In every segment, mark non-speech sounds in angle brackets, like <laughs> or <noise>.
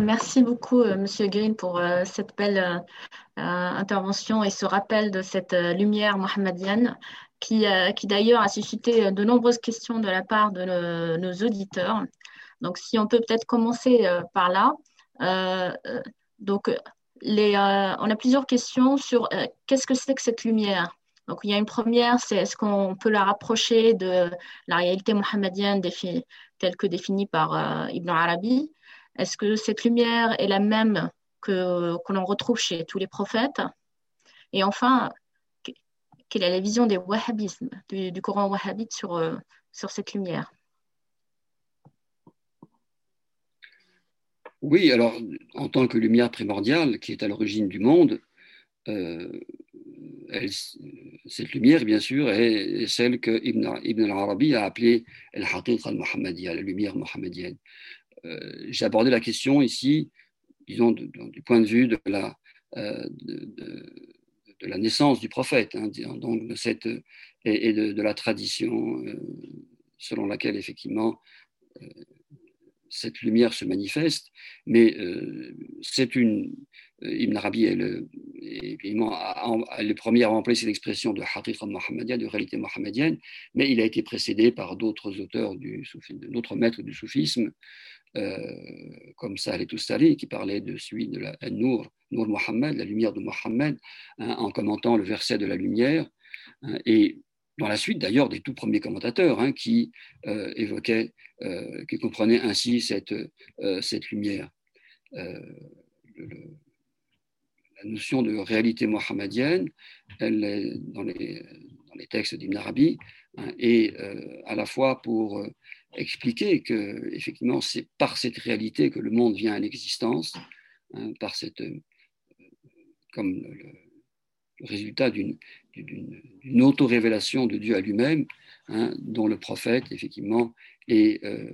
Merci beaucoup, euh, Monsieur Green, pour euh, cette belle euh, intervention et ce rappel de cette lumière mohammedienne qui, qui d'ailleurs a suscité de nombreuses questions de la part de nos auditeurs. Donc, si on peut peut-être commencer par là. donc, on a plusieurs questions sur qu'est-ce que c'est que cette lumière? Donc, il y a une première, c'est est-ce qu'on peut la rapprocher de la réalité mohammedienne telle que définie par Ibn Arabi? Est-ce que cette lumière est la même que, l'on retrouve chez tous les prophètes? Et enfin, quelle est la vision des wahhabismes, du, Coran wahhabite sur, euh, cette lumière? Oui, alors en tant que lumière primordiale qui est à l'origine du monde, euh, cette lumière, bien sûr, est, celle que Ibn, al-Arabi a appelée al-Haqiq al-Muhammadiyya, la lumière mohammedienne. Euh, j'ai abordé la question ici, disons, du point de vue de la, euh, de, la naissance du prophète, hein, donc de cette, et, de, la tradition euh, selon laquelle effectivement cette lumière se manifeste, mais c'est une. Ibn Arabi est le, le premier à remplir cette expression de haqiqa mohammedienne, de réalité mohammedienne, mais il a été précédé par d'autres auteurs, du, d'autres maîtres du soufisme, euh, comme Saleh Toustari, qui parlait de celui de la Nour, Nour Mohammed, la lumière de Mohammed, hein, en commentant le verset de la lumière. Hein, et dans la suite d'ailleurs des tout premiers commentateurs hein, qui euh, évoquaient, euh, qui comprenaient ainsi cette, cette lumière. la notion de réalité mohammedienne, elle est dans les, dans les textes d'Ibn Arabi, et à la fois pour expliquer que effectivement c'est par cette réalité que le monde vient à l'existence, hein, par cette euh, comme le, résultat d'une auto-révélation de Dieu à lui-même, hein, dont le prophète effectivement est, euh,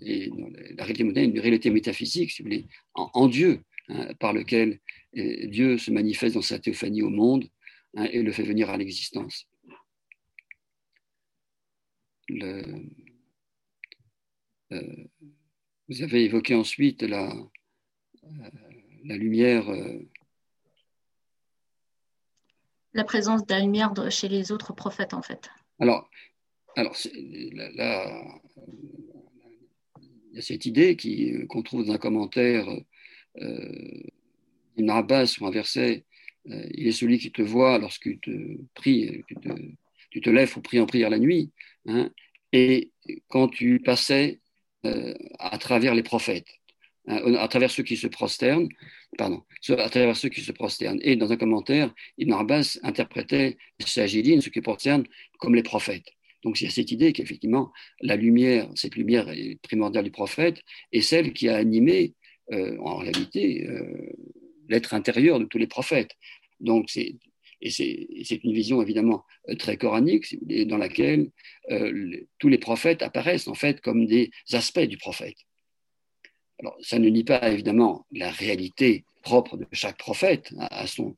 la réalité moderne une réalité métaphysique, si vous voulez, en, Dieu, hein, par lequel euh, Dieu se manifeste dans sa théophanie au monde et le fait venir à l'existence le, euh, vous avez évoqué ensuite la, euh, la lumière. Euh, la présence de la lumière chez les autres prophètes, en fait. Alors, alors là, il y a cette idée qu'on trouve dans un commentaire euh, Ibn Abbas ou un verset il est celui qui te voit lorsque tu te pries, tu te, tu te lèves pour prier en prière la nuit, hein, et quand tu passais euh, à travers les prophètes, hein, à travers ceux qui se prosternent, pardon, à travers ceux qui se prosternent. Et dans un commentaire, Ibn Abbas interprétait Sajidin, ceux qui prosternent, comme les prophètes. Donc il y a cette idée qu'effectivement, la lumière, cette lumière primordiale du prophète, est celle qui a animé, euh, en réalité, euh, l'être intérieur de tous les prophètes. Donc c'est et c'est une vision évidemment euh, très coranique, dans laquelle euh, tous les prophètes apparaissent en fait comme des aspects du prophète. Alors, ça ne nie pas évidemment la réalité propre de chaque prophète à, son,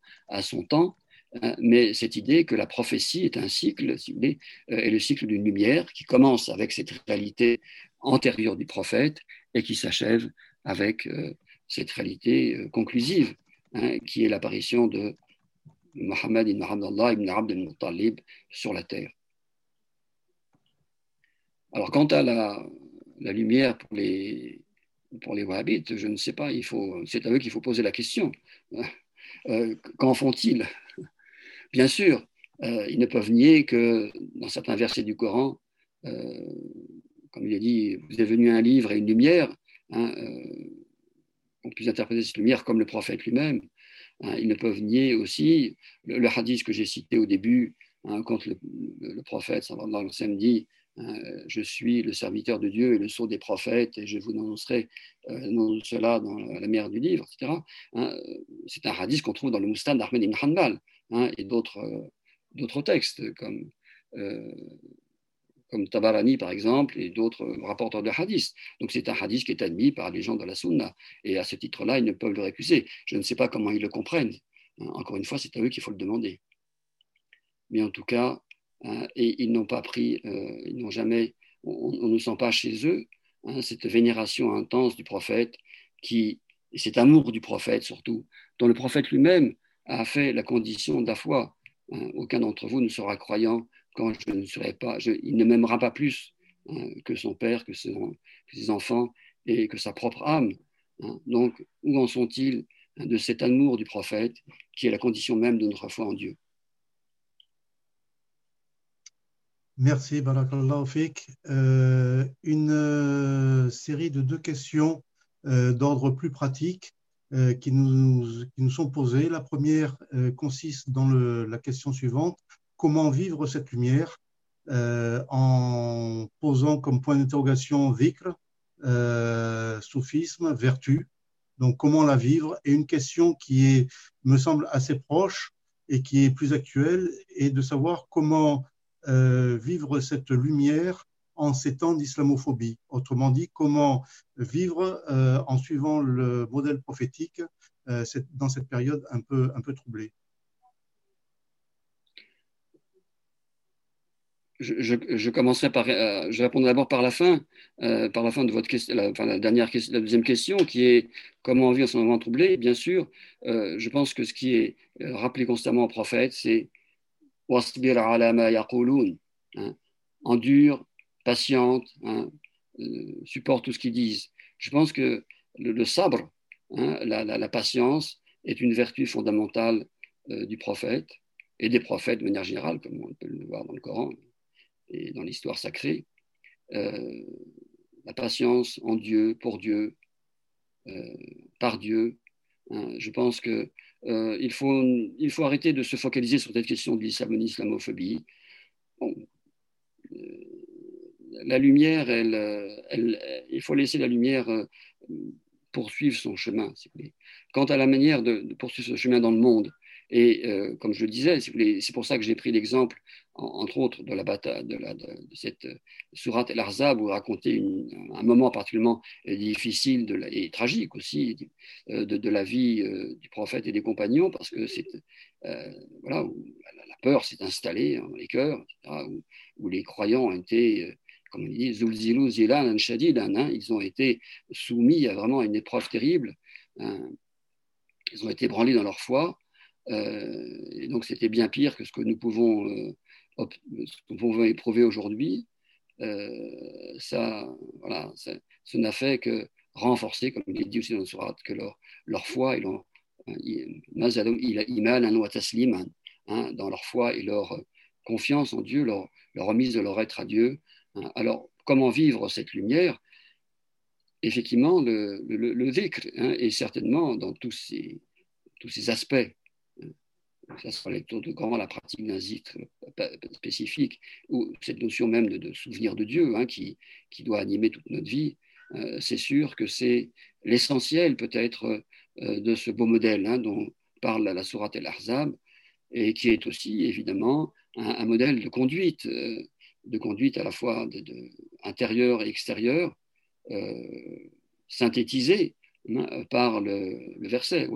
temps, hein, mais cette idée que la prophétie est un cycle, si vous voulez, euh, est le cycle d'une lumière qui commence avec cette réalité antérieure du prophète et qui s'achève avec cette réalité conclusive, hein, qui est l'apparition de Mohammed ibn Abdallah ibn Abd al-Muttalib sur la terre. Alors, quant à la, lumière pour les, pour Wahhabites, je ne sais pas, il faut, c'est à eux qu'il faut poser la question. Euh, qu'en font-ils? Bien sûr, euh, ils ne peuvent nier que dans certains versets du Coran, euh, comme il est dit, vous êtes venu un livre et une lumière, hein, on peut interpréter cette lumière comme le prophète lui-même, Hein, ils ne peuvent nier aussi le, hadith que j'ai cité au début, hein, quand le, prophète sallallahu alayhi dit hein, Je suis le serviteur de Dieu et le sceau des prophètes, et je vous annoncerai euh, cela dans la mer du livre, etc. C'est un hadith qu'on trouve dans le Moustan d'Ahmed ibn Hanbal et d'autres textes comme. Euh, comme Tabarani par exemple, et d'autres rapporteurs de hadith. Donc c'est un hadith qui est admis par les gens de la sunna. Et à ce titre-là, ils ne peuvent le récuser. Je ne sais pas comment ils le comprennent. Hein, encore une fois, c'est à eux qu'il faut le demander. Mais en tout cas, hein, et ils n'ont pas pris, euh, ils n'ont jamais, on, ne sent pas chez eux cette vénération intense du prophète, qui, cet amour du prophète surtout, dont le prophète lui-même a fait la condition de aucun d'entre vous ne sera croyant quand je ne serai pas, il ne m'aimera pas plus que son père, que, ses enfants et que sa propre âme. Donc, où en sont-ils de cet amour du prophète qui est la condition même de notre foi en Dieu? Merci, Barakallahu Fik. Euh, une euh, série de deux questions euh, d'ordre plus pratique qui, nous, sont posées. La première consiste dans la question suivante. Comment vivre cette lumière en posant comme point d'interrogation vikr, soufisme, vertu. Donc, comment la vivre? Et une question qui est, me semble assez proche et qui est plus actuelle est de savoir comment euh, vivre cette lumière en ces temps d'islamophobie. Autrement dit, comment vivre euh, en suivant le modèle prophétique euh, dans cette période un peu, un peu troublée. Je, commencerai par, je répondrai d'abord par la fin, par la fin de votre question, la, la dernière la deuxième question, qui est comment vivre en ce moment troublé? Bien sûr, je pense que ce qui est rappelé constamment au prophète, c'est Hein. endure, patiente, hein, euh, supporte tout ce qu'ils disent. Je pense que le, sabre, hein, la, patience, est une vertu fondamentale euh, du prophète et des prophètes de manière générale, comme on peut le voir dans le Coran et dans l'histoire sacrée. Euh, la patience en Dieu, pour Dieu, par Dieu. je pense que euh, faut, il faut arrêter de se focaliser sur cette question de l'islamophobie. Euh, la lumière, elle, il faut laisser la lumière euh, poursuivre son chemin. Quant à la manière de, poursuivre son chemin dans le monde, et euh, comme je le disais, c'est pour ça que j'ai pris l'exemple, entre autres, de, la bataille, de, cette euh, sourate El-Arzab, où raconter un moment particulièrement euh, difficile et tragique aussi de, la vie du prophète et des compagnons, parce que c'est voilà, où la, peur s'est installée dans les cœurs, où, les croyants ont été comme on dit, Zilan hein, ils ont été soumis à vraiment une épreuve terrible. Hein. ils ont été branlés dans leur foi. Euh, et donc c'était bien pire que ce que nous pouvons, euh, éprouver aujourd'hui. Euh, ça, voilà, ça, n'a fait que renforcer, comme il dit aussi dans le surat, que leur, leur foi et leur, hein, dans leur foi et leur confiance en Dieu, leur, remise de leur être à Dieu. Hein. Alors, comment vivre cette lumière? Effectivement, le, le, hein, est certainement dans tous ces, tous ces aspects ça sera lecture de grand, la pratique d'un zikr spécifique, ou cette notion même de, souvenir de Dieu hein, qui, qui, doit animer toute notre vie, euh, c'est sûr que c'est l'essentiel peut-être euh, de ce beau modèle hein, dont parle la Sourate El-Ahzab, et qui est aussi évidemment un, modèle de conduite, euh, de conduite à la fois de, intérieure et extérieure, synthétisée par le, verset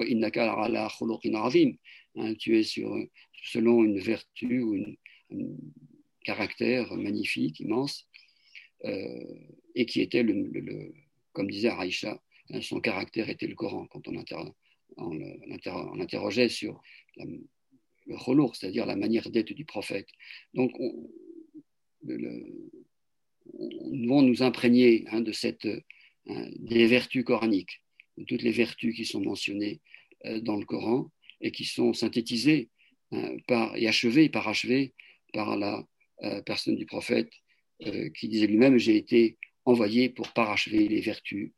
Hein, tu es sur, selon une vertu ou un caractère magnifique, immense, euh, et qui était, le, comme disait Aïcha, hein, son caractère était le Coran. Quand on, interrogeait sur le kholour, c'est-à-dire la manière d'être du prophète. Donc, on, devons nous imprégner hein, de cette, des vertus coraniques, toutes les vertus qui sont mentionnées euh, dans le Coran, et qui sont synthétisés euh, par, et achevés, parachevés par la euh, personne du prophète euh, qui disait lui-même J'ai été envoyé pour parachever les vertus,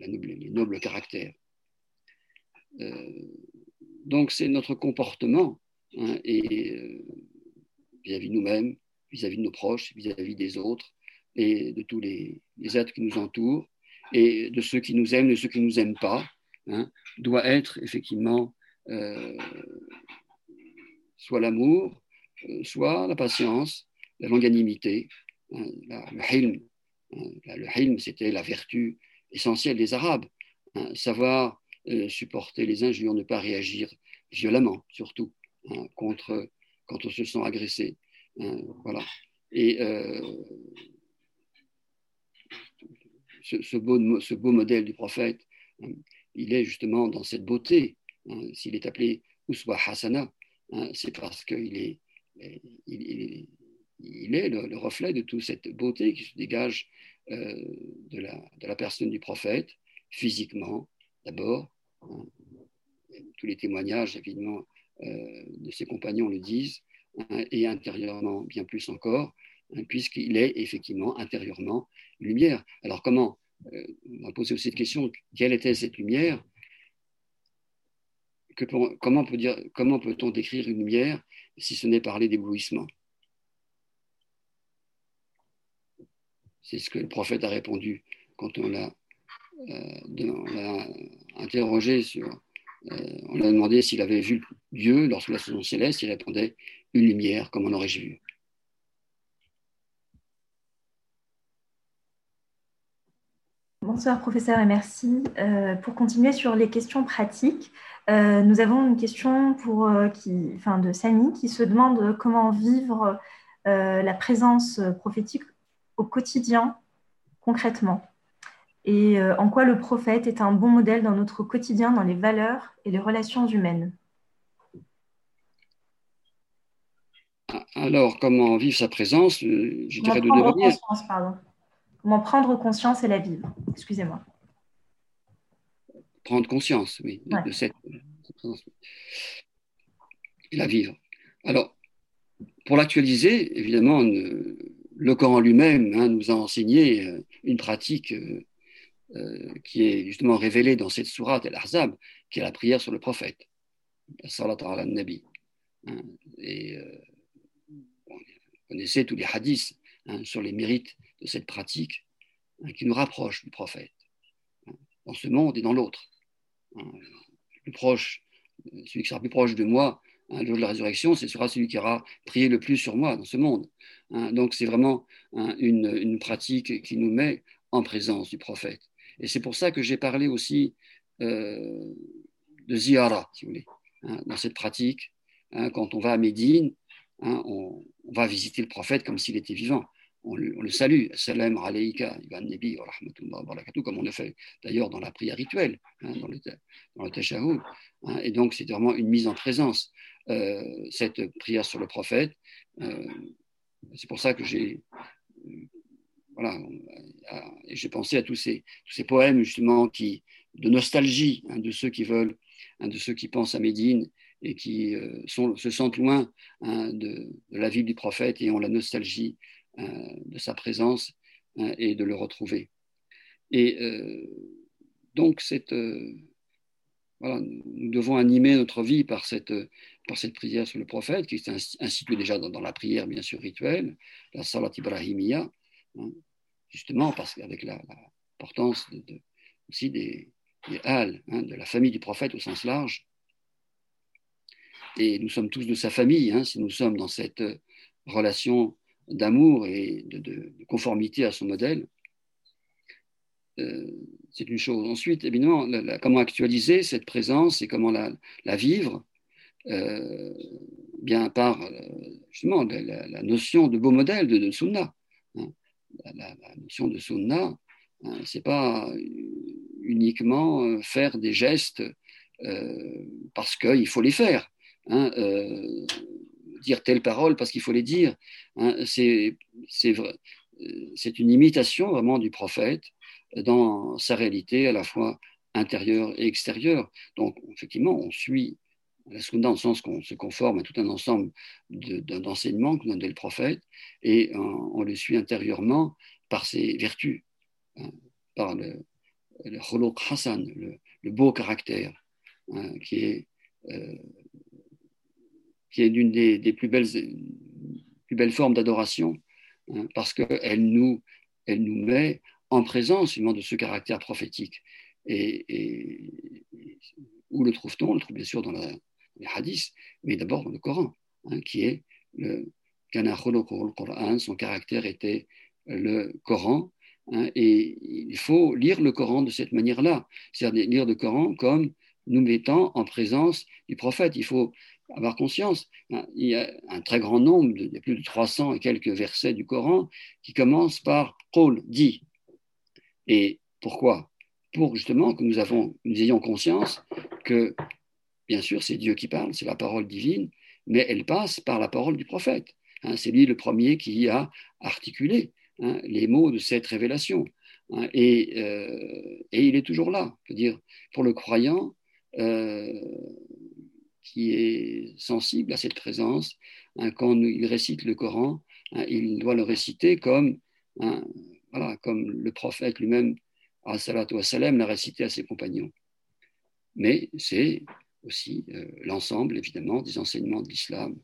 noble, les nobles caractères. donc, c'est notre comportement hein, et vis-à-vis de nous-mêmes, vis-à-vis de nos proches, vis-à-vis des autres et de tous les, êtres qui nous entourent et de ceux qui nous aiment, de ceux qui ne nous aiment pas, hein, doit être effectivement euh, soit l'amour, euh, soit la patience, la longanimité, hein, le hilm. Hein, le hilm, c'était la vertu essentielle des Arabes, savoir euh, supporter les injures, ne pas réagir violemment, surtout, contre, quand on se sent agressé. voilà. Et ce, beau, modèle du prophète, hein, il est justement dans cette beauté. Hein. S'il est appelé Uswa Hasana, hein, c'est parce qu'il est, il, est le, reflet de toute cette beauté qui se dégage euh, de, la, personne du prophète, physiquement d'abord. tous les témoignages, évidemment, euh, de ses compagnons le disent, et intérieurement bien plus encore, puisqu'il est effectivement intérieurement lumière. Alors comment euh, on va poser aussi cette question, quelle était cette lumière? Comment peut-on décrire une lumière si ce n'est parler d'éblouissement C'est ce que le prophète a répondu quand on l'a euh, interrogé sur. Euh, on a demandé s'il avait vu Dieu lorsque la saison céleste. Il répondait une lumière, comme on aurait vu. Bonsoir professeur et merci. Euh, pour continuer sur les questions pratiques, euh, nous avons une question pour, euh, qui, enfin, de Samy qui se demande comment vivre la présence prophétique au quotidien concrètement et en quoi le prophète est un bon modèle dans notre quotidien, dans les valeurs et les relations humaines? Alors, comment vivre sa présence? Je dirais de deux manières. Comment prendre conscience et la vivre Excusez-moi. Prendre conscience, oui, de, cette, présence. Et la vivre. Alors, pour l'actualiser, évidemment, le Coran lui-même hein, nous a enseigné euh, une pratique euh, euh, qui est justement révélée dans cette sourate El-Ahzab, qui est la prière sur le prophète, la salat ala nabi. Hein, et vous connaissez tous les hadiths hein, sur les mérites de cette pratique hein, qui nous rapproche du prophète, hein, dans ce monde et dans l'autre. Hein, plus proche, celui qui sera plus proche de moi le jour de la résurrection, ce sera celui qui aura prié le plus sur moi dans ce monde. donc c'est vraiment une, pratique qui nous met en présence du prophète. Et c'est pour ça que j'ai parlé aussi euh, de ziyara, si vous voulez, dans cette pratique. quand on va à Médine, on, va visiter le prophète comme s'il était vivant on le, salue, salam alayka, nabi wa barakatuh, comme on le fait d'ailleurs dans la prière rituelle, hein, dans le, dans le hein. et donc, c'est vraiment une mise en présence, euh, cette prière sur le prophète. Euh, c'est pour ça que j'ai. voilà, j'ai pensé à tous ces, tous ces poèmes, justement, qui, de nostalgie, hein, de ceux qui veulent, de ceux qui pensent à Médine et qui euh, se sentent loin de, la vie du prophète et ont la nostalgie euh, de sa présence euh, et de le retrouver. Et euh, donc, cette, voilà, nous devons animer notre vie par cette, par cette prière sur le prophète, qui est instituée déjà dans, la prière, bien sûr, rituelle, la Salat Ibrahimiya, hein, justement parce qu'avec l'importance aussi des, des halles, hein, de la famille du prophète au sens large. Et nous sommes tous de sa famille, hein, si nous sommes dans cette relation d'amour et de, conformité à son modèle, euh, c'est une chose. Ensuite, évidemment, comment actualiser cette présence et comment la, vivre, euh, bien par euh, justement la, notion de beau modèle de, de Sunna. Hein. La, notion de Sunna, hein, c'est pas uniquement faire des gestes parce qu'il faut les faire. Hein, dire telle parole parce qu'il faut les dire. Hein, c'est une imitation vraiment du prophète dans sa réalité à la fois intérieure et extérieure. Donc, effectivement, on suit la Sunna dans le sens qu'on se conforme à tout un ensemble d'enseignements que nous donne le prophète et on, le suit intérieurement par ses vertus, hein, par le, le Hassan, le, beau caractère hein, qui est euh, qui est l'une des, plus, belles, plus belles formes d'adoration, hein, parce qu'elle nous, elle nous met en présence de ce caractère prophétique. Et, où le trouve-t-on? On le trouve bien sûr dans les hadiths, mais d'abord dans le Coran, hein, qui est le Coran, son caractère était le Coran, hein, et il faut lire le Coran de cette manière-là, c'est-à-dire lire le Coran comme nous mettant en présence du prophète. Il faut avoir conscience. Hein, il y a un très grand nombre, il y a plus de 300 et quelques versets du Coran qui commencent par Qul, dit. Et pourquoi? Pour justement que nous, ayons conscience que, bien sûr, c'est Dieu qui parle, c'est la parole divine, mais elle passe par la parole du prophète. Hein, c'est lui le premier qui a articulé hein, les mots de cette révélation. Et, euh, et, il est toujours là. Je veux dire, pour le croyant euh, qui est sensible à cette présence, quand il récite le Coran, il doit le réciter comme, voilà, comme le prophète lui-même, l'a récité à ses compagnons. Mais c'est aussi euh, l'ensemble, évidemment, des enseignements de l'islam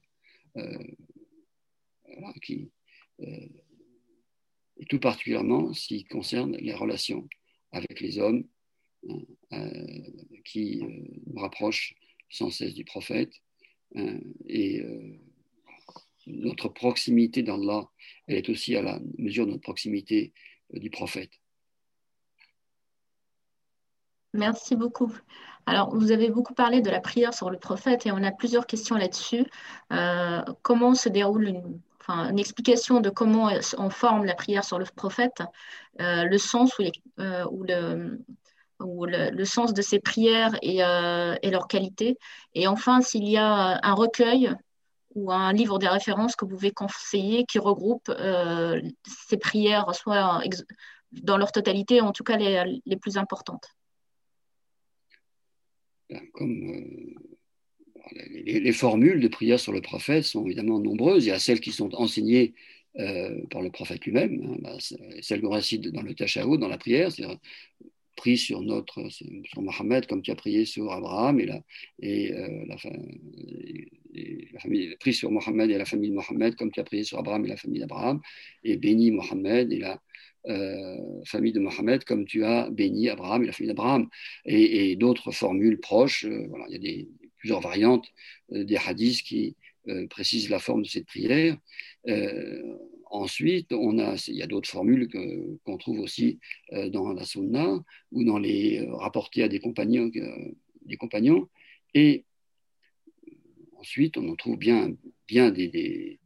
qui, euh, tout particulièrement ce concerne les relations avec les hommes, hein, euh, qui euh, nous rapprochent sans cesse du prophète. Hein, et notre proximité d'Allah, elle est aussi à la mesure de notre proximité du prophète. Merci beaucoup. Alors, vous avez beaucoup parlé de la prière sur le prophète et on a plusieurs questions là-dessus. comment se déroule une une explication de comment on forme la prière sur le prophète, euh, le sens ou, euh, le, le, sens de ces prières et, euh, et, leur qualité. Et enfin, s'il y a un recueil ou un livre de référence que vous pouvez conseiller qui regroupe ces prières, soit dans leur totalité, en tout cas les, plus importantes. Ben, comme les, formules de prière sur le prophète sont évidemment nombreuses. Il y a celles qui sont enseignées euh, par le prophète lui-même, hein, bah, celles qu'on récite dans le Tashahhud, dans la prière, c'est-à-dire prie sur notre sur Mohammed comme tu as prié sur Abraham et la, euh, famille sur de Mohammed comme tu as prié sur Abraham et la famille d'Abraham et béni Mohammed et la euh, famille de Mohammed comme tu as béni Abraham et la famille d'Abraham et, d'autres formules proches voilà il y a plusieurs variantes euh, des hadiths qui euh, précisent la forme de cette prière. Euh, ensuite, on a, il y a d'autres formules qu'on trouve aussi dans la sunna ou dans les rapportés à des compagnons. des compagnons. Et ensuite, on en trouve bien, bien des,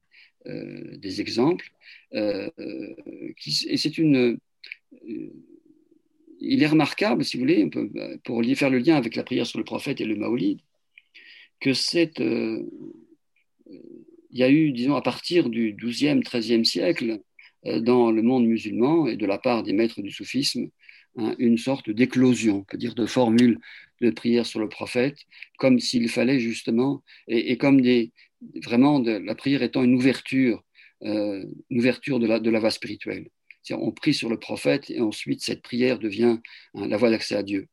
exemples. Et c'est une il est remarquable, si vous voulez, pour faire le lien avec la prière sur le prophète et le maolid, que cette, euh, il y a eu, disons, à partir du XIIe, XIIIe siècle, euh, dans le monde musulman et de la part des maîtres du soufisme, hein, une sorte d'éclosion, peut dire de formules de prière sur le prophète, comme s'il fallait justement, et, comme des, vraiment la prière étant une ouverture, euh, une ouverture de la, de la voie spirituelle. On prie sur le prophète et ensuite cette prière devient hein, la voie d'accès à Dieu.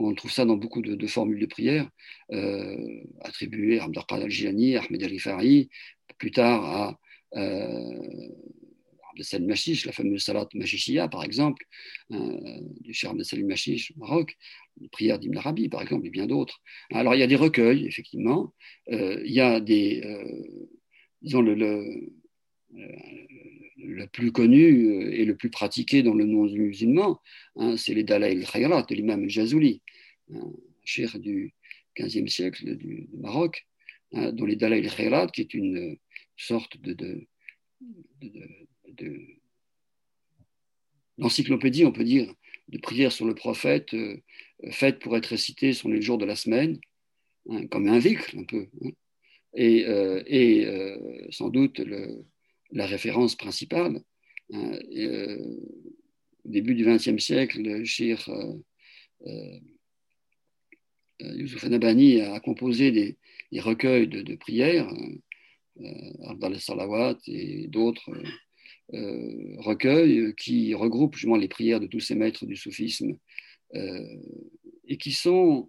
On trouve ça dans beaucoup de, formules de prière euh, attribuées à Abdel al-Jilani, à Ahmed al-Rifari, plus tard à euh, Salim Machiche, la fameuse Salat Machichia, par exemple, euh, du cher Abdel Salim Machiche au Maroc, les prières d'Ibn Arabi, par exemple, et bien d'autres. Alors, il y a des recueils, effectivement. Euh, il y a des. disons, le le plus connu euh, et le plus pratiqué dans le monde musulman, hein, c'est les Dalai al-Khayrat l'imam al-Jazouli, un cher du XVe siècle du, Maroc, hein, dont les Dalai al-Khayrat, qui est une sorte de, d'encyclopédie, on peut dire, de prières sur le prophète, euh, faites pour être récitées sur les jours de la semaine, hein, comme un vicle un peu. euh, et sans doute le, la référence principale. Hein, euh, au début du XXe siècle, le shir euh, euh, Youssouf Anabani a composé des, recueils de, prières, Abdal Salawat et d'autres recueils qui regroupent justement les prières de tous ces maîtres du soufisme et qui sont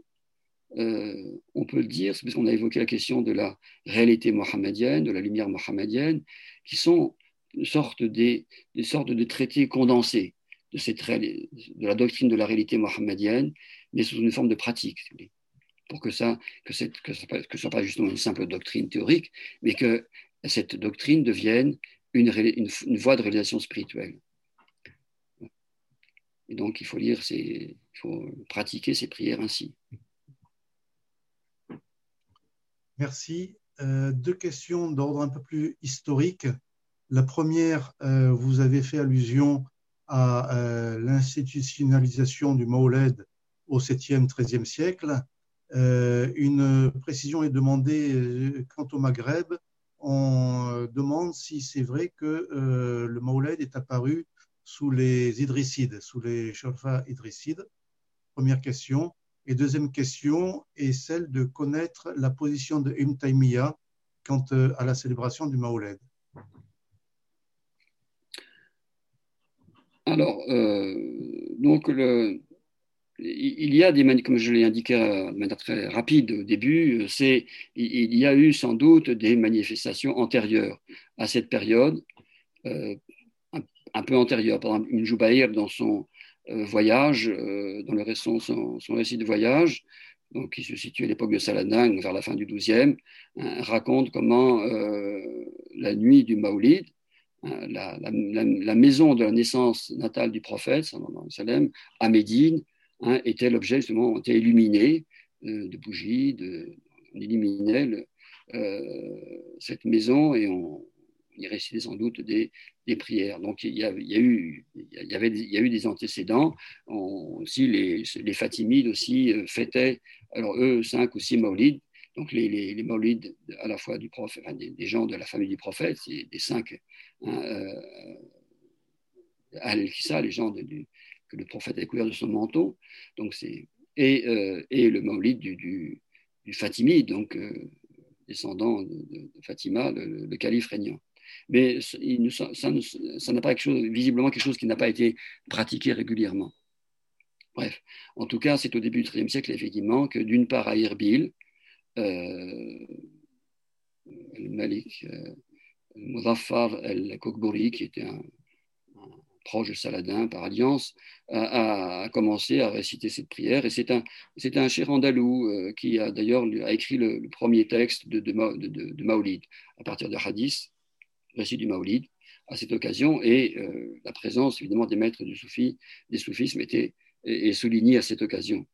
on peut le dire, parce qu'on a évoqué la question de la réalité mohammedienne, de la lumière mohammedienne, qui sont une sorte des, sortes de traités condensés de, la doctrine de la réalité mohammedienne, mais sous une forme de pratique, pour que ça que, cette, que, ce soit pas justement une simple doctrine théorique, mais que cette doctrine devienne une, une, voie de réalisation spirituelle. Et donc, il faut lire, il faut pratiquer ces prières ainsi. Merci. Euh, deux questions d'ordre un peu plus historique. La première, euh, vous avez fait allusion à l'institutionnalisation du Maoled au 7e, 13e siècle. une précision est demandée quant au Maghreb. On demande si c'est vrai que le Maoled est apparu sous les Idrissides, sous les Shorfa Idrissides. Première question. Et deuxième question est celle de connaître la position de Ibn Taymiyyah quant euh, à la célébration du Maoled. Alors, euh, donc, il y a des comme je l'ai indiqué de manière très rapide au début, c'est il y a eu sans doute des manifestations antérieures à cette période, euh, un, peu antérieures. Par exemple, une Joubaïr dans son euh, voyage, euh, dans le, son, récit de voyage, donc, qui se situe à l'époque de Saladin, vers la fin du XIIe, hein, raconte comment euh, la nuit du Maoulid, hein, la, maison de la naissance natale du prophète, à Médine, hein, était l'objet justement, était illuminé de bougies, de, on illuminait cette maison et on, il récitait sans doute des, prières. Donc il y, a, eu, il, y avait, il y a eu des antécédents. aussi, les, les, Fatimides aussi euh, fêtaient, alors eux, cinq ou six maulides. Donc les, les, maulides à la fois du prophète, des, gens de la famille du prophète, c'est des cinq hein, euh, al-Kissa, les gens que le prophète a couvert de son manteau. Donc c'est et, euh, et, le maulid du, du, Fatimide, donc descendant de, Fatima, le, calife régnant mais ça n'a pas visiblement quelque chose qui n'a pas été pratiqué régulièrement. Bref, en tout cas, c'est au début du XIIIe siècle, effectivement, que d'une part à Irbil, euh, Malik euh, el-Kokbouri, qui était un, proche de Saladin par alliance, a, commencé à réciter cette prière. Et c'est un, cher andalou euh, qui a d'ailleurs écrit le, premier texte de, de, de, Maulid à partir de Hadith récit du Maolid à cette occasion, et euh, la présence évidemment des maîtres du soufi, des soufismes était est, soulignée à cette occasion.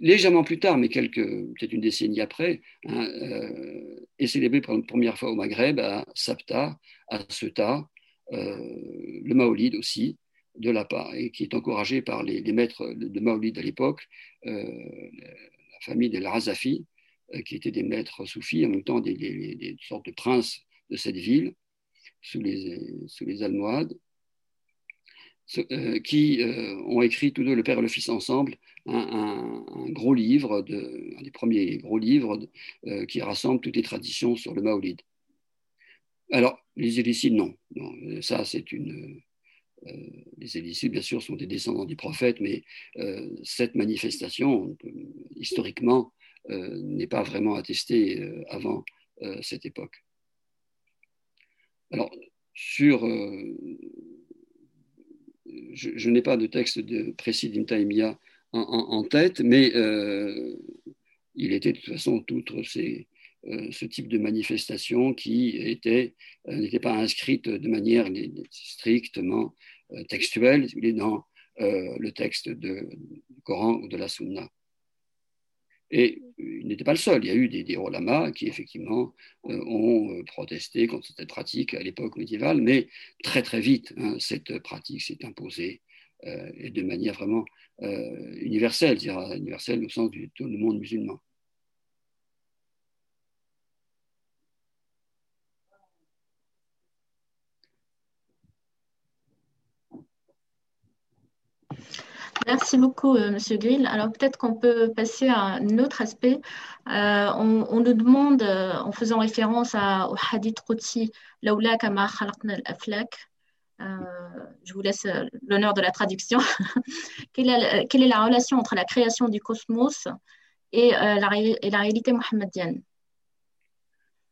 légèrement plus tard, mais quelques peut-être une décennie après, hein, euh, est célébré pour la première fois au Maghreb à Sabta, à Ceuta, euh, le Maolid aussi, de la part, et qui est encouragé par les, maîtres de, Maolid à l'époque, la famille des Razafi, qui étaient des maîtres soufis, en même temps des, des sortes de princes de cette ville, sous les, sous les Almohades, euh, qui euh, ont écrit tous deux, le père et le fils ensemble, un, gros livre, de, un des premiers gros livres euh, qui rassemble toutes les traditions sur le Maolid. Alors, les Élicides, non. Ça, c'est une. les Élicides, bien sûr, sont des descendants du prophète, mais cette manifestation, historiquement, n'est pas vraiment attestée avant cette époque. Alors, sur. Euh, je, n'ai pas de texte de précis d'Imtaïmia en, en, tête, mais euh, il était de toute façon tout ces, euh, ce type de manifestation qui était, n'était pas inscrite de manière strictement textuelle dans le texte du Coran ou de la Sunna. Et il n'était pas le seul. Il y a eu des, des qui, effectivement, euh, ont euh, protesté contre cette pratique à l'époque médiévale, mais très, très vite, hein, cette pratique s'est imposée euh, et de manière vraiment universelle, c'est-à-dire universelle au sens du monde musulman. Merci beaucoup, M. Euh, Monsieur Grill. Alors peut-être qu'on peut passer à un autre aspect. Euh, on, nous demande, euh, en faisant référence à, au hadith Qudsi, Laoula kama khalaqna al-aflak, je vous laisse l'honneur de la traduction. <laughs> quelle, est, la relation entre la création du cosmos et, la, réalité mohammedienne?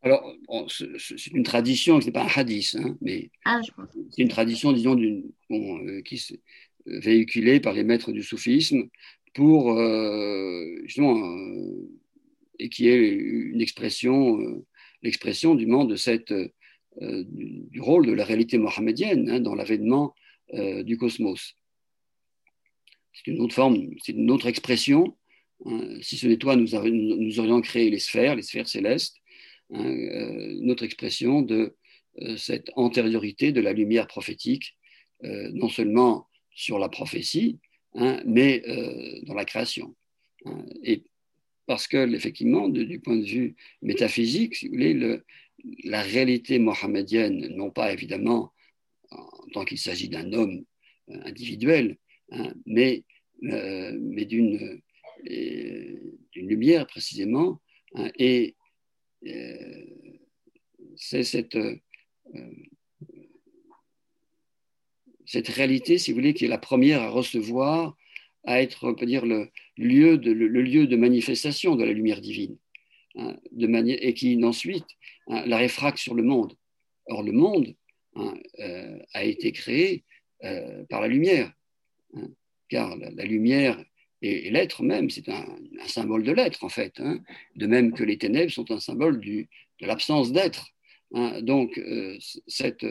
Alors, c'est une tradition, ce n'est pas un hadith, hein, mais ah, c'est une tradition, disons, bon, qui, véhiculée par les maîtres du soufisme pour euh, justement euh, et qui est une expression, euh, l'expression du monde de cette, du, rôle de la réalité mohammedienne hein, dans l'avènement du cosmos. C'est une autre forme, c'est une autre expression. Hein. si ce n'est toi, nous, nous, aurions créé les sphères, les sphères célestes, hein, notre expression de cette antériorité de la lumière prophétique non seulement sur la prophétie, hein, mais dans la création. Hein. Et parce que, effectivement, du point de vue métaphysique, si vous voulez, le, la réalité mohammedienne, non pas évidemment en tant qu'il s'agit d'un homme individuel, hein, mais, mais d'une lumière précisément, et c'est cette, euh, cette réalité, si vous voulez, qui est la première à recevoir, à être, on peut dire, le lieu de, le, lieu de manifestation de la lumière divine, hein, de manière, et qui ensuite hein, la réfracte sur le monde. Or, le monde hein, euh, a été créé euh, par la lumière, car la, lumière et, l'être même, c'est un, symbole de l'être, en fait, de même que les ténèbres sont un symbole de l'absence d'être. Donc, euh, cette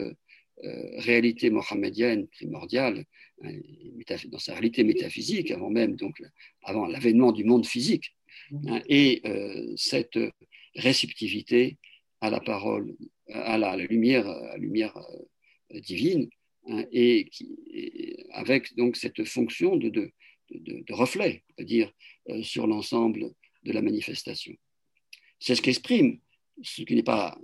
réalité mohammedienne primordiale, hein, dans sa réalité métaphysique, avant même, donc, avant l'avènement du monde physique, hein, et euh, cette réceptivité à la parole, à la, lumière, à la lumière divine, et, qui, avec donc cette fonction de, de, de, reflet, c'est-à-dire sur l'ensemble de la manifestation. C'est ce qu'exprime, ce qui n'est pas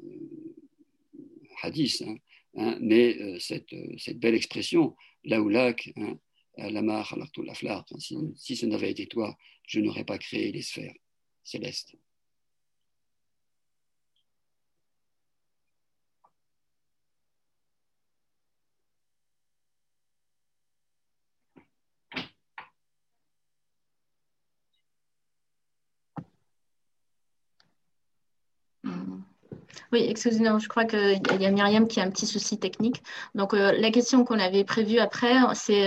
hadith, hein, hein, mais euh, cette, euh, cette, belle expression, laoulak, hein, lamar, la si, si ce n'avait été toi, je n'aurais pas créé les sphères célestes. Oui, excusez-moi, je crois qu'il y a Myriam qui a un petit souci technique. Donc, euh, la question qu'on avait prévue après,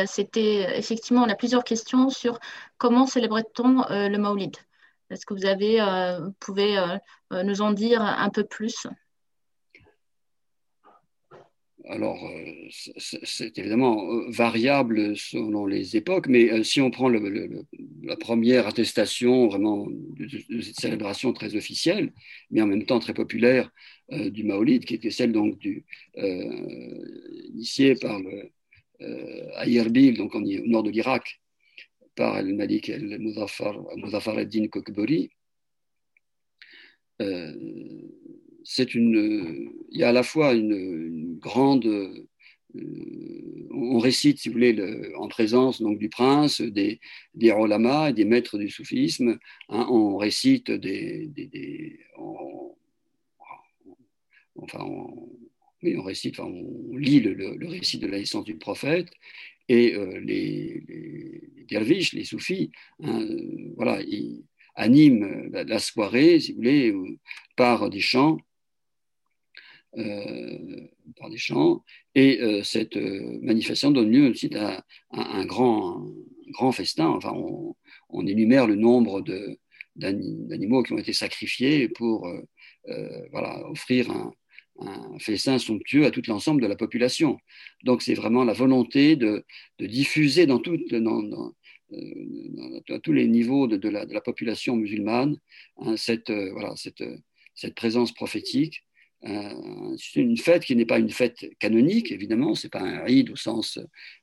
c'était effectivement, on a plusieurs questions sur comment célébrait-on euh, le Maulid. Est-ce que vous avez, euh, pouvez nous en dire un peu plus? Alors, euh, c'est évidemment euh, variable selon les époques, mais euh, si on prend la première attestation vraiment de, cette célébration très officielle, mais en même temps très populaire du Maolid, qui était celle donc initiée par le, à Yerbil, donc au nord de l'Irak, par el Malik el-Muzaffar al-Din Kokbori, c'est une, il y a à la fois une, grande, euh, on récite, si vous voulez, en présence donc du prince, des, des et des maîtres du soufisme, hein, on récite des, des, enfin, on, on récite, enfin, on lit le, récit de la naissance du prophète, et euh, les, derviches, les soufis, hein, voilà, ils animent la, soirée, si vous voulez, par des chants euh, par des chants. Et euh, cette euh, manifestation donne lieu aussi à, un, grand, grand festin. Enfin, on, énumère le nombre de, d'animaux qui ont été sacrifiés pour voilà, offrir un, festin somptueux à tout l'ensemble de la population. Donc c'est vraiment la volonté de, de diffuser dans, tout, dans, à tous les niveaux de, de, la, de la, population musulmane hein, cette, voilà, cette, cette présence prophétique euh, c'est une fête qui n'est pas une fête canonique, évidemment, c'est pas un Eid au sens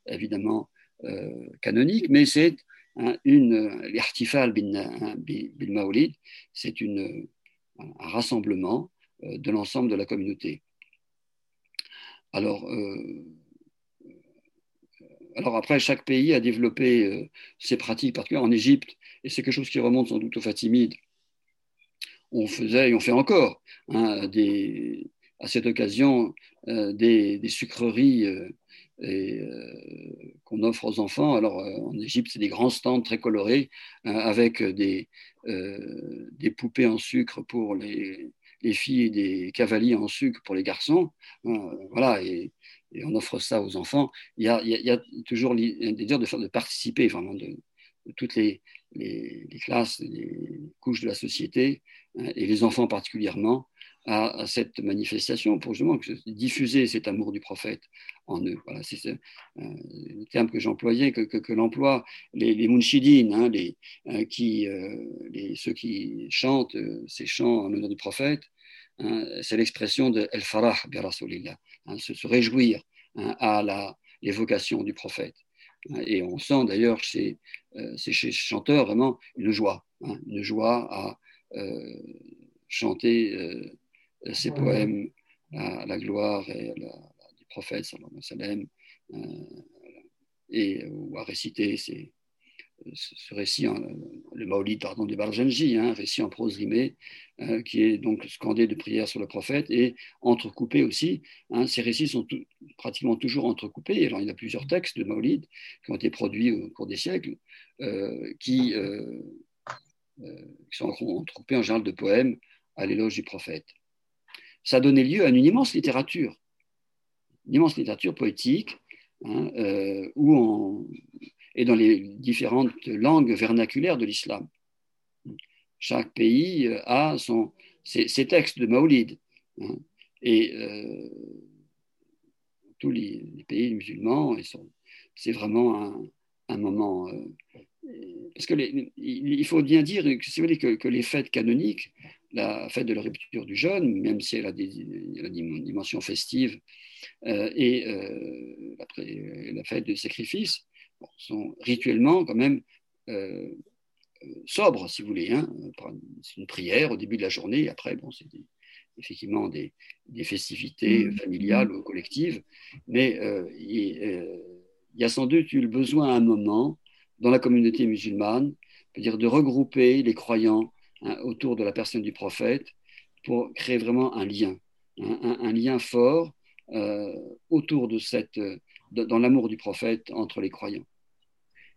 évidemment euh, canonique, mais c'est une l'artifal bil maulid, c'est un rassemblement euh, de l'ensemble de la communauté. Alors, alors après, chaque pays a développé ses pratiques particulières. En Égypte, et c'est quelque chose qui remonte sans doute aux Fatimides, on faisait et on fait encore hein, à cette occasion euh, des, sucreries euh, euh, qu'on offre aux enfants. Alors en Égypte, c'est des grands stands très colorés avec des, poupées en sucre pour les, les, filles et des cavaliers en sucre pour les garçons. voilà, et, on offre ça aux enfants. Il y a, toujours l'idée de, de participer vraiment de, toutes les, les, classes, les couches de la société, hein, et les enfants particulièrement, à, cette manifestation pour justement diffuser cet amour du prophète en eux. Voilà, c'est euh, le terme que j'employais, que, que, l'emploient les, les hein, les, euh, qui, euh, les, ceux qui chantent ces chants en l'honneur du prophète. Hein, c'est l'expression de El Farah, hein, se, réjouir à la les vocations du prophète. Et on sent d'ailleurs chez, ces chanteurs vraiment une joie, hein, une joie à chanter ces poèmes à la gloire et du prophète, sallam, et, ou à réciter ce récit, le Maolid pardon, de Barjanji, un hein, récit en prose rimée, euh, qui est donc scandé de prières sur le prophète et entrecoupé aussi. Hein, ces récits sont pratiquement toujours entrecoupés. Alors, il y a plusieurs textes de Maolid qui ont été produits au cours des siècles, euh, qui, euh, qui, sont entrecoupés en général de poèmes à l'éloge du prophète. Ça a donné lieu à une immense littérature, une immense littérature poétique, hein, où on et dans les différentes langues vernaculaires de l'islam. Chaque pays euh, a son, ses, textes de Maulid. Hein. et euh, tous les, pays musulmans, c'est vraiment un, moment. Euh, parce que il faut bien dire que, si vous voulez, que, les fêtes canoniques, la fête de la rupture du jeûne, même si elle a des, la dimension festive, et la, fête du sacrifice, sont rituellement quand même euh, euh, sobres, si vous voulez. Hein. C'est une prière au début de la journée, et après, bon, c'est effectivement des, festivités mmh. familiales ou collectives, mais euh, il, y a sans doute eu le besoin à un moment, dans la communauté musulmane, dire de regrouper les croyants hein, autour de la personne du prophète pour créer vraiment un lien, un, lien fort autour de cette, dans l'amour du prophète entre les croyants.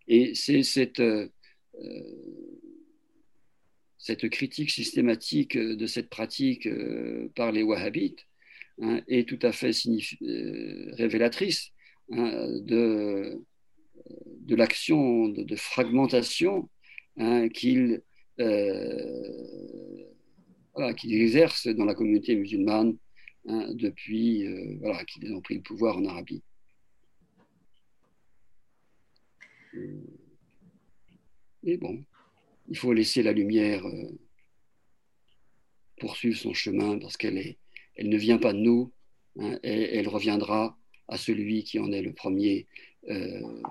Et c'est cette, euh, critique systématique de cette pratique euh, par les wahhabites hein, est tout à fait euh, révélatrice hein, de, de l'action de, fragmentation hein, qu'ils exercent dans la communauté musulmane depuis voilà, qu'ils ont pris le pouvoir en Arabie. Mais bon, il faut laisser la lumière euh, poursuivre son chemin parce qu'elle elle ne vient pas de nous, hein, et elle reviendra à celui qui en est le premier, euh,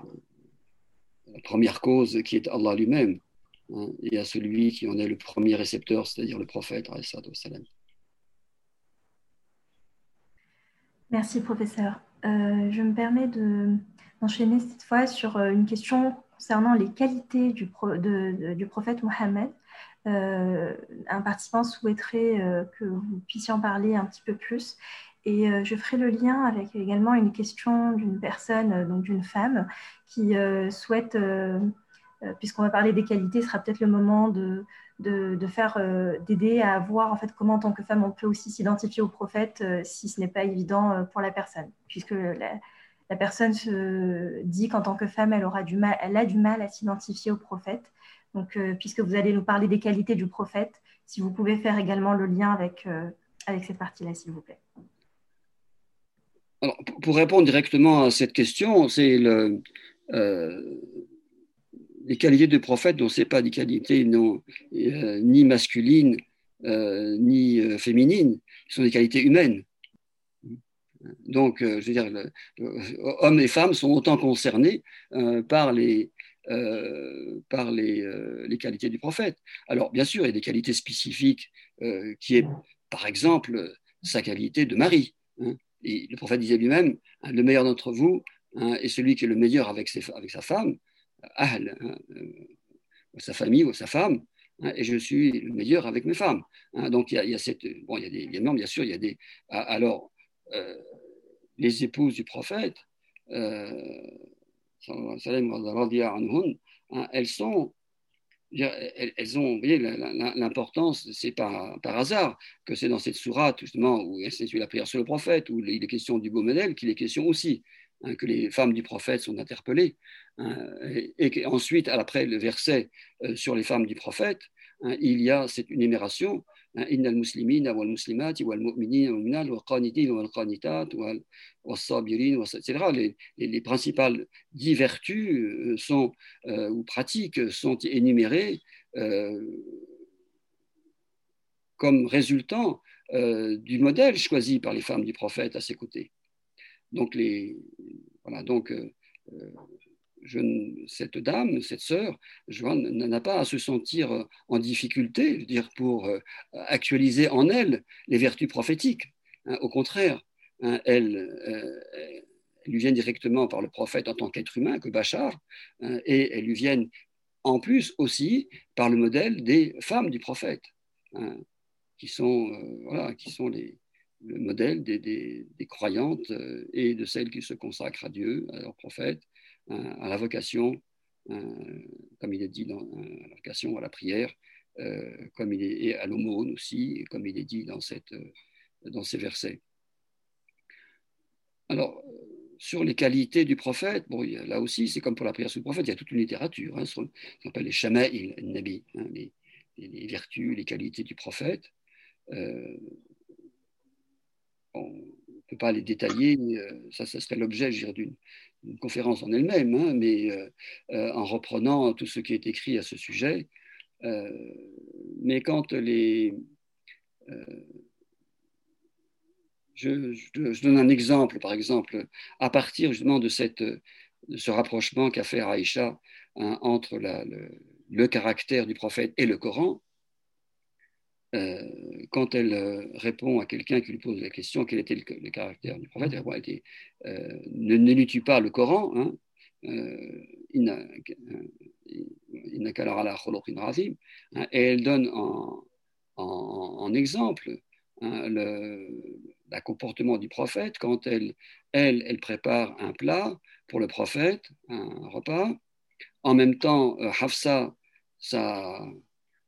la première cause qui est Allah lui-même, hein, et à celui qui en est le premier récepteur, c'est-à-dire le prophète. Merci, professeur. Euh, je me permets de, d'enchaîner cette fois sur euh, une question concernant les qualités du, prophète Mohammed. Un participant souhaiterait que vous puissiez en parler un petit peu plus. Et je ferai le lien avec également une question d'une personne, donc d'une femme, qui souhaite, puisqu'on va parler des qualités, ce sera peut-être le moment de, de, faire, d'aider à voir en fait comment en tant que femme on peut aussi s'identifier au prophète si ce n'est pas évident pour la personne, puisque la, personne se dit qu'en tant que femme, elle, aura du mal, elle a du mal à s'identifier au prophète. Donc, euh, puisque vous allez nous parler des qualités du prophète, si vous pouvez faire également le lien avec, euh, avec cette partie-là, s'il vous plaît. Pour répondre directement à cette question, c'est euh, les qualités du prophète, dont ce n'est pas des qualités non, ni masculines ni féminines, ce sont des qualités humaines. Donc, euh, je veux dire, hommes et femmes sont autant concernés euh, par les, euh, par les, les, qualités du prophète. Alors, bien sûr, il y a des qualités spécifiques qui est, par exemple, sa qualité de mari. Hein. Le prophète disait lui-même, hein, le meilleur d'entre vous hein, est celui qui est le meilleur avec, sa femme, ahl, sa famille ou sa femme, et je suis le meilleur avec mes femmes. donc il y, a, cette, bon, il y a des, évidemment, bien sûr, il y a des, alors euh, les épouses du prophète, euh, hein, elles sont elles, ont, l'importance, c'est pas par hasard que c'est dans cette sourate, justement, où institue la prière sur le prophète, où il est question du beau modèle, qu'il est question aussi hein, que les femmes du prophète sont interpellées. Hein, et, qu'ensuite, après le verset euh, sur les femmes du prophète, il y a cette énumération إن المسلمين والمسلمات والمؤمنين والمؤمنات والقانتين والقانتات والصابرين etc. Les, les, principales dix vertus euh, sont, euh, ou pratiques sont énumérées euh, comme résultant euh, du modèle choisi par les femmes du prophète à ses côtés. Donc les, Voilà, donc cette dame, cette sœur, n'a pas à se sentir en difficulté, dire, pour actualiser en elle les vertus prophétiques. Hein. au contraire, hein, elle, lui viennent directement par le prophète en tant qu'être humain, que Bachar, hein, et elles lui viennent en plus aussi par le modèle des femmes du prophète, hein, qui sont, euh, voilà, qui sont les, le modèle des, des, croyantes euh, et de celles qui se consacrent à Dieu, à leur prophète, hein, à la vocation, comme il est dit dans la vocation à la prière, euh, comme il est, et à l'aumône aussi, comme il est dit dans, cette, dans ces versets. Alors, sur les qualités du prophète, bon, là aussi, c'est comme pour la prière sur le prophète, il y a toute une littérature, hein, sur, s'appelle les shama'il, nabi, hein, les, les, vertus, les qualités du prophète. Euh, on ne peut pas les détailler, euh, ça, ça serait l'objet d'une conférence en elle-même, hein, mais euh, en reprenant tout ce qui est écrit à ce sujet. mais quand les je, donne un exemple, par exemple, à partir justement de ce rapprochement qu'a fait Aïcha hein, entre le, caractère du prophète et le Coran, euh, quand elle euh, répond à quelqu'un qui lui pose la question quel était le, caractère du prophète, elle dit euh, ne, ne tu pas le Coran, hein, hein, et elle donne en, exemple hein, le, le comportement du prophète quand elle, elle, elle prépare un plat pour le prophète, un repas. En même temps, Hafsa, sa,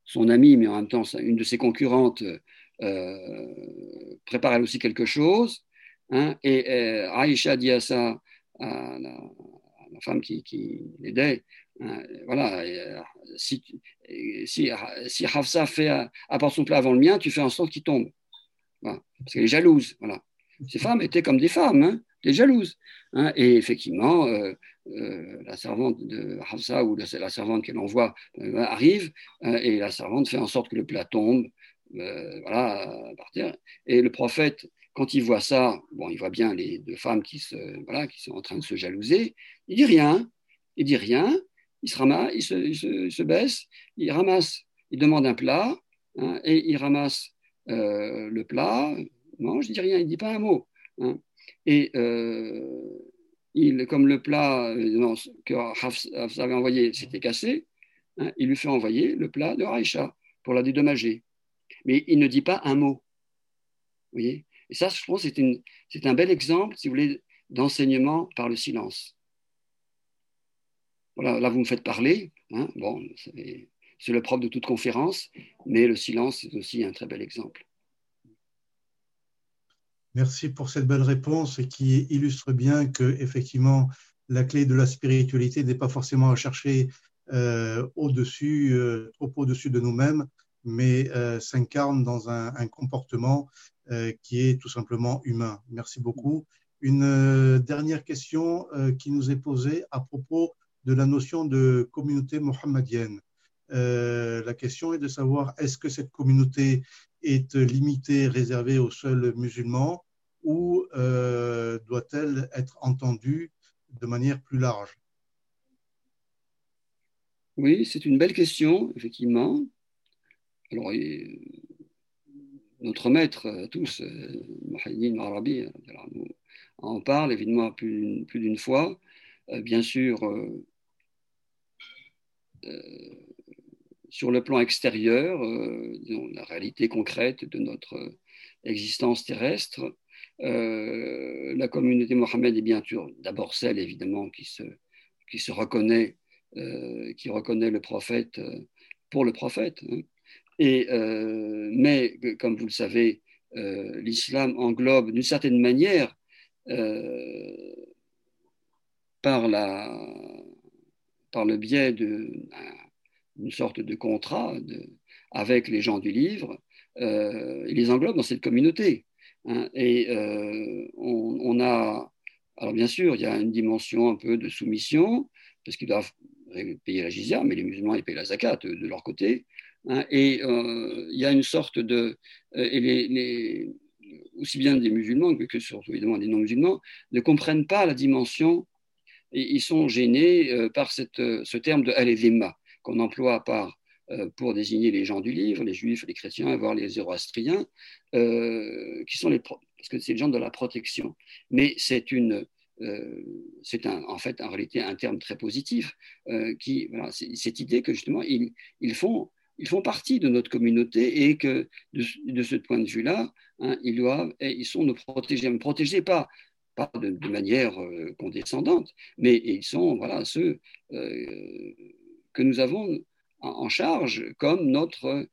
son amie, mais en même temps une de ses concurrentes, euh, prépare elle aussi quelque chose. Hein, et euh, Aïcha dit à, ça, femme qui, l'aidait, hein, voilà, si, si, si fait, apporte son plat avant le mien, tu fais en sorte qu'il tombe parce qu'elle est jalouse. Voilà. Ces femmes étaient comme des femmes, hein, des jalouses. Et effectivement, euh, euh, la servante de Hafsa ou la, servante qu'elle envoie euh, arrive et la servante fait en sorte que le plat tombe voilà. Et le prophète, quand il voit ça, bon, il voit bien les deux femmes qui, se, voilà, qui sont en train de se jalouser, il dit rien, il dit rien, il se, ramasse, il se, se, baisse, il ramasse, il demande un plat hein, et il ramasse euh, le plat, non, je dis rien, il ne dit pas un mot. Hein. Et euh, il, comme le plat non, que Hafs avait envoyé s'était cassé, hein, il lui fait envoyer le plat de Raïcha pour la dédommager. Mais il ne dit pas un mot. Vous voyez? Et ça, je pense, c'est un bel exemple, si vous voulez, d'enseignement par le silence. Voilà, là, vous me faites parler. Hein, bon, c'est le propre de toute conférence, mais le silence est aussi un très bel exemple. Merci pour cette belle réponse qui illustre bien que effectivement la clé de la spiritualité n'est pas forcément à chercher euh, au-dessus, euh, trop au-dessus de nous-mêmes, mais euh, s'incarne dans un, un comportement qui est tout simplement humain. Merci beaucoup. Une dernière question qui nous est posée à propos de la notion de communauté mohammedienne. Euh, la question est de savoir est-ce que cette communauté est limitée, réservée aux seuls musulmans ou euh, doit-elle être entendue de manière plus large? Oui, c'est une belle question, effectivement. Alors, notre maître, euh, tous, Mohaïdine Marabi, en parle évidemment plus, d'une fois. bien sûr, sur le plan extérieur, euh, la réalité concrète de notre existence terrestre. Euh, la communauté Mohammed est bien sûr d'abord celle évidemment qui se, qui se reconnaît, euh, qui reconnaît le prophète pour le prophète. Hein. Et, mais comme vous le savez, l'islam englobe d'une certaine manière par, la, par le biais de une sorte de contrat avec les gens du livre, euh, il les englobe dans cette communauté. Hein. et euh, on, a, alors bien sûr, il y a une dimension un peu de soumission, parce qu'ils doivent payer la jizya, mais les musulmans, ils payent la zakat de, leur côté. Hein. et euh, il y a une sorte de... et les, aussi bien des musulmans que surtout évidemment des non-musulmans, ne comprennent pas la dimension ils sont gênés euh, par cette, ce terme de al qu'on emploie par, pour désigner les gens du livre, les juifs, les chrétiens, voire les zoroastriens, qui sont les, parce que c'est les gens de la protection. Mais c'est une, euh, c'est en fait en réalité un terme très positif euh, qui voilà, cette idée que justement ils, ils, font ils font partie de notre communauté et que de, ce point de vue-là, hein, ils doivent ils sont nos protégés, mais protégés pas pas de, manière euh, condescendante, mais ils sont voilà ceux que nous avons en, charge comme notre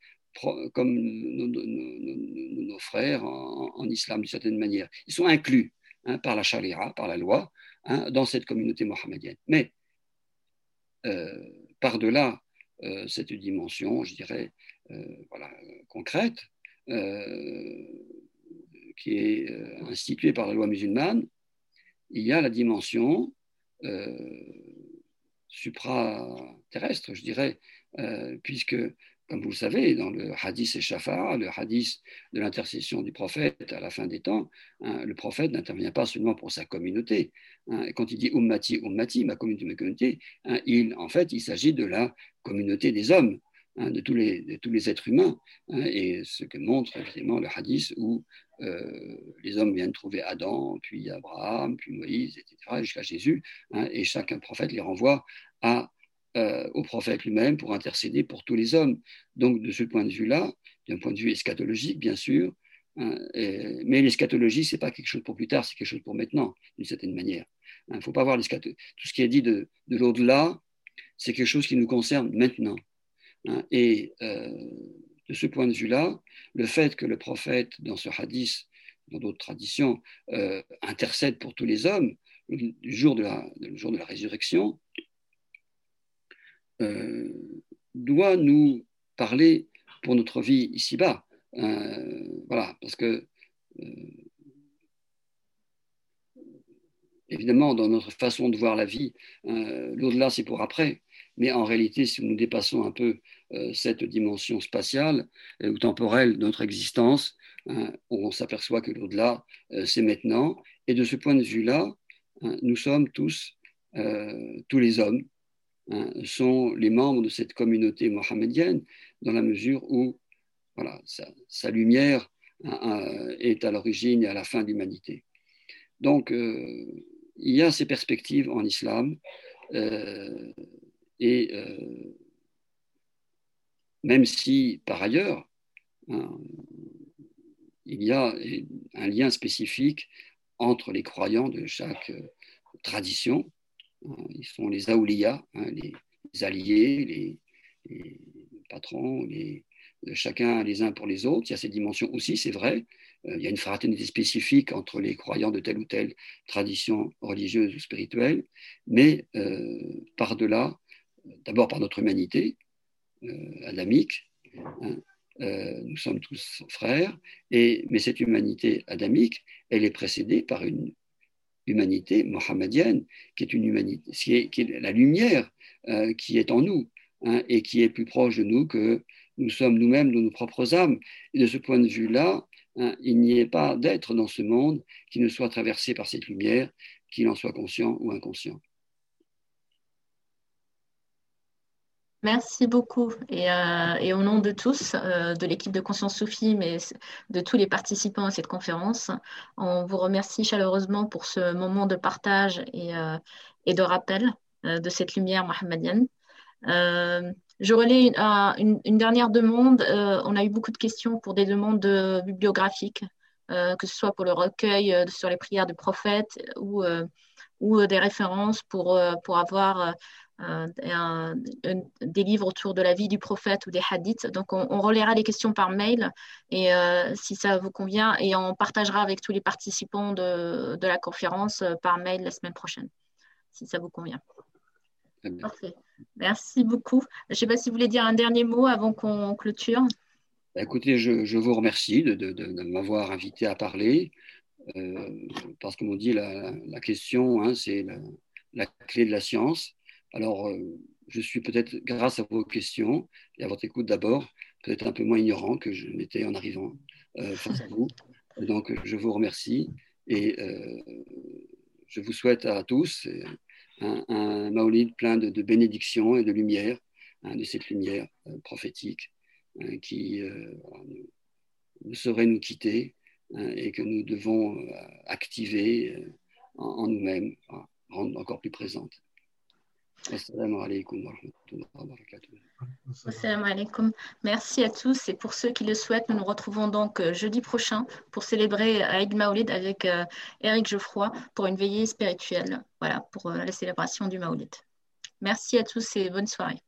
comme nos, frères en, islam d'une certaine manière. Ils sont inclus. Hein, par la charia, par la loi, hein, dans cette communauté mohammedienne. Mais euh, par-delà euh, cette dimension, je dirais, euh, voilà, concrète, qui est instituée par la loi musulmane, il y a la dimension supra-terrestre, je dirais, puisque comme vous le savez, dans le hadith et shafa, le hadith de l'intercession du prophète à la fin des temps, hein, le prophète n'intervient pas seulement pour sa communauté. Hein. quand il dit ummati, ummati, ma communauté, ma communauté, hein, il, en fait, il s'agit de la communauté des hommes, de, tous les, tous les êtres humains. et ce que montre évidemment le hadith où euh, les hommes viennent trouver Adam, puis Abraham, puis Moïse, etc., jusqu'à Jésus, et chaque prophète les renvoie à euh, au prophète lui-même pour intercéder pour tous les hommes. Donc, de ce point de vue-là, d'un point de vue eschatologique, bien sûr, hein, mais l'eschatologie, ce n'est pas quelque chose pour plus tard, c'est quelque chose pour maintenant, d'une certaine manière. Il hein, ne faut pas voir l'eschatologie. Tout ce qui est dit de, de l'au-delà, c'est quelque chose qui nous concerne maintenant. Hein, et euh, de ce point de vue-là, le fait que le prophète, dans ce hadith, dans d'autres traditions, euh, intercède pour tous les hommes, du jour de la, le jour de la résurrection, doit nous parler pour notre vie ici-bas. Euh, voilà, parce que euh, évidemment, dans notre façon de voir la vie, l'au-delà, c'est pour après. Mais en réalité, si nous dépassons un peu cette dimension spatiale ou temporelle de notre existence, on s'aperçoit que l'au-delà, c'est maintenant. Et de ce point de vue-là, nous sommes tous, tous les hommes, Hein, sont les membres de cette communauté mohammedienne dans la mesure où voilà, sa, lumière hein, hein, est à l'origine et à la fin de l'humanité. Donc, euh, il y a ces perspectives en islam euh, et euh, même si par ailleurs, il y a un lien spécifique entre les croyants de chaque tradition, ils sont les aoulias, hein, les, alliés, les, patrons, les, chacun les uns pour les autres. Il y a ces dimensions aussi, c'est vrai. Euh, il y a une fraternité spécifique entre les croyants de telle ou telle tradition religieuse ou spirituelle, mais euh, par-delà, d'abord par notre humanité euh, adamique, hein, nous sommes tous frères, mais cette humanité adamique, elle est précédée par une humanité mohammedienne, qui est une humanité, qui est, la lumière euh, qui est en nous hein, et qui est plus proche de nous que nous sommes nous-mêmes de nos propres âmes. Et de ce point de vue-là, hein, il n'y ait pas d'être dans ce monde qui ne soit traversé par cette lumière, qu'il en soit conscient ou inconscient. Merci beaucoup. Euh, et, au nom de tous, euh, de l'équipe de Conscience Soufie, mais de tous les participants à cette conférence, on vous remercie chaleureusement pour ce moment de partage et, euh, de rappel de cette lumière mohammedienne. je relais une, dernière demande. on a eu beaucoup de questions pour des demandes bibliographiques, que ce soit pour le recueil sur les prières du prophète ou, ou des références pour, pour avoir des livres autour de la vie du prophète ou des hadiths. Donc, on, on relaiera les questions par mail et euh, si ça vous convient, et on partagera avec tous les participants de, de la conférence euh, par mail la semaine prochaine, si ça vous convient. Parfait. Merci beaucoup. Je ne sais pas si vous voulez dire un dernier mot avant qu'on clôture. Bah, écoutez, je, je, vous remercie de, de, de m'avoir invité à parler. Euh, parce que, comme on dit, la, la question, hein, c'est la, la, clé de la science. Alors, euh, je suis peut-être, grâce à vos questions et à votre écoute d'abord, peut-être un peu moins ignorant que je n'étais en arrivant euh, face à vous. <laughs> Donc, je vous remercie et je vous souhaite à tous un, un maolid plein de, bénédictions et de lumière, hein, de cette lumière prophétique hein, qui ne saurait nous quitter hein, et que nous devons activer en, nous-mêmes, rendre encore plus présente. Assalamu alaikum Assalamu alaikum. Merci à tous et pour ceux qui le souhaitent, nous nous retrouvons donc euh, jeudi prochain pour célébrer Aïd Maoulid avec euh, Éric Geoffroy pour une veillée spirituelle, voilà, pour euh, la célébration du Maoulid. Merci à tous et bonne soirée.